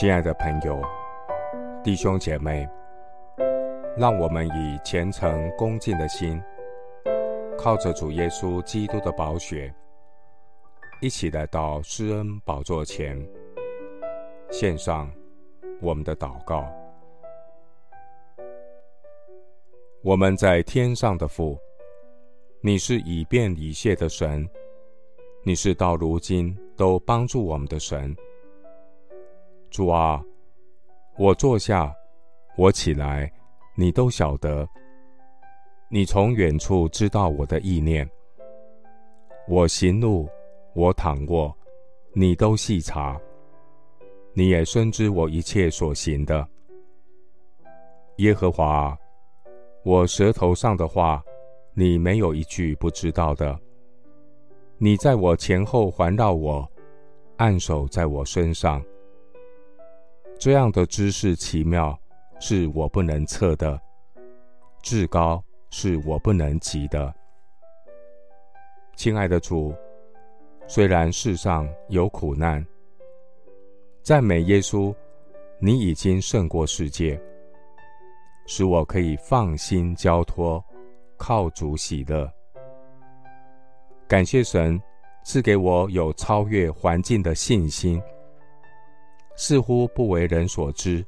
亲爱的朋友、弟兄姐妹，让我们以虔诚恭敬的心，靠着主耶稣基督的宝血，一起来到施恩宝座前，献上我们的祷告。我们在天上的父，你是以便以谢的神，你是到如今都帮助我们的神。主啊，我坐下，我起来，你都晓得。你从远处知道我的意念。我行路，我躺卧，你都细察。你也深知我一切所行的。耶和华，我舌头上的话，你没有一句不知道的。你在我前后环绕我，按手在我身上。这样的知识奇妙，是我不能测的；至高是我不能及的。亲爱的主，虽然世上有苦难，赞美耶稣，你已经胜过世界，使我可以放心交托，靠主喜乐。感谢神赐给我有超越环境的信心。似乎不为人所知，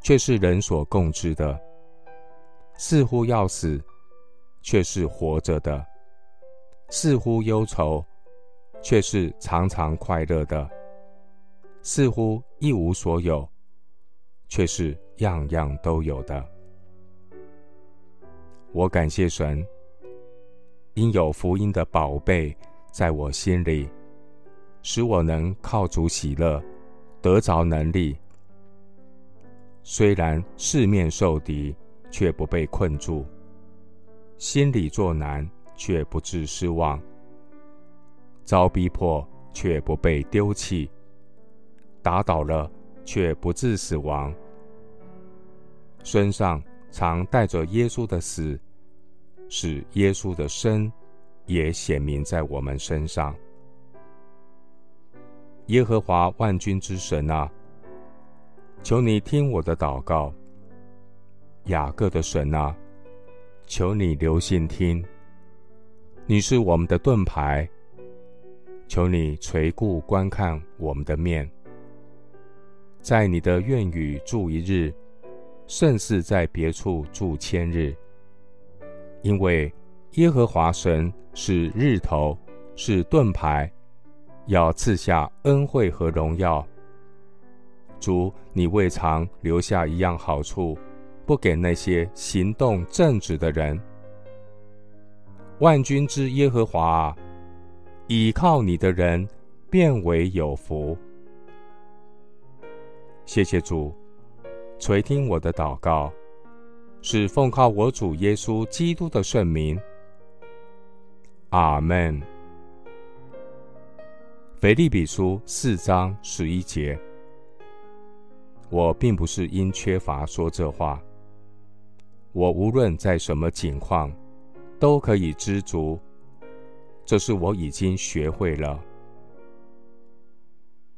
却是人所共知的；似乎要死，却是活着的；似乎忧愁，却是常常快乐的；似乎一无所有，却是样样都有的。我感谢神，因有福音的宝贝在我心里，使我能靠主喜乐。得着能力，虽然四面受敌，却不被困住；心里作难，却不致失望；遭逼迫，却不被丢弃；打倒了，却不致死亡。身上常带着耶稣的死，使耶稣的生也显明在我们身上。耶和华万军之神啊，求你听我的祷告。雅各的神啊，求你留心听。你是我们的盾牌，求你垂顾观看我们的面。在你的愿与住一日，胜似在别处住千日。因为耶和华神是日头，是盾牌。要赐下恩惠和荣耀。主，你未尝留下一样好处，不给那些行动正直的人。万军之耶和华啊，倚靠你的人便为有福。谢谢主，垂听我的祷告，是奉靠我主耶稣基督的圣名。阿门。腓立比书四章十一节，我并不是因缺乏说这话。我无论在什么境况，都可以知足。这是我已经学会了。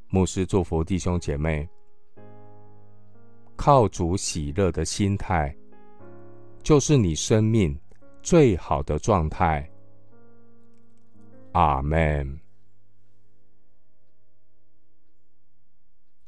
牧师祝福弟兄姐妹，靠主喜乐的心态，就是你生命最好的状态。阿门。